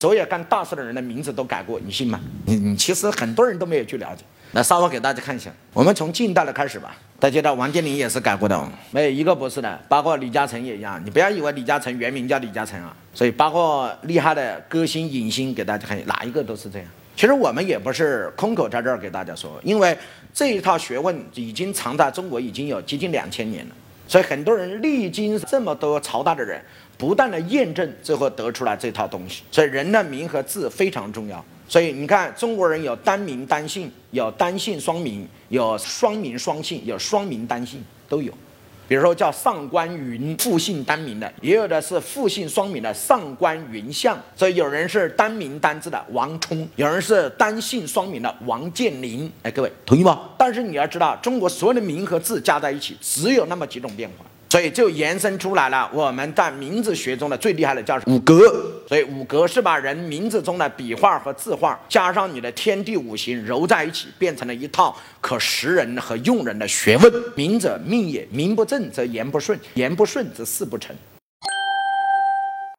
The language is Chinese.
所有干大事的人的名字都改过，你信吗？你你其实很多人都没有去了解。那稍微给大家看一下，我们从近代的开始吧。大家知道王健林也是改过的，没有一个不是的，包括李嘉诚也一样。你不要以为李嘉诚原名叫李嘉诚啊，所以包括厉害的歌星、影星，给大家看哪一个都是这样。其实我们也不是空口在这儿给大家说，因为这一套学问已经藏在中国已经有接近两千年了，所以很多人历经这么多朝代的人，不断的验证，最后得出来这套东西。所以人的名和字非常重要。所以你看，中国人有单名单姓，有单姓双名，有双名双姓，有双名单姓都有。比如说叫上官云，复姓单名的，也有的是复姓双名的上官云相。所以有人是单名单字的王冲，有人是单姓双名的王健林。哎，各位同意吗？但是你要知道，中国所有的名和字加在一起，只有那么几种变化。所以就延伸出来了，我们在名字学中的最厉害的叫五格。所以五格是把人名字中的笔画和字画，加上你的天地五行揉在一起，变成了一套可识人和用人的学问。名者命也，名不正则言不顺，言不顺则事不成。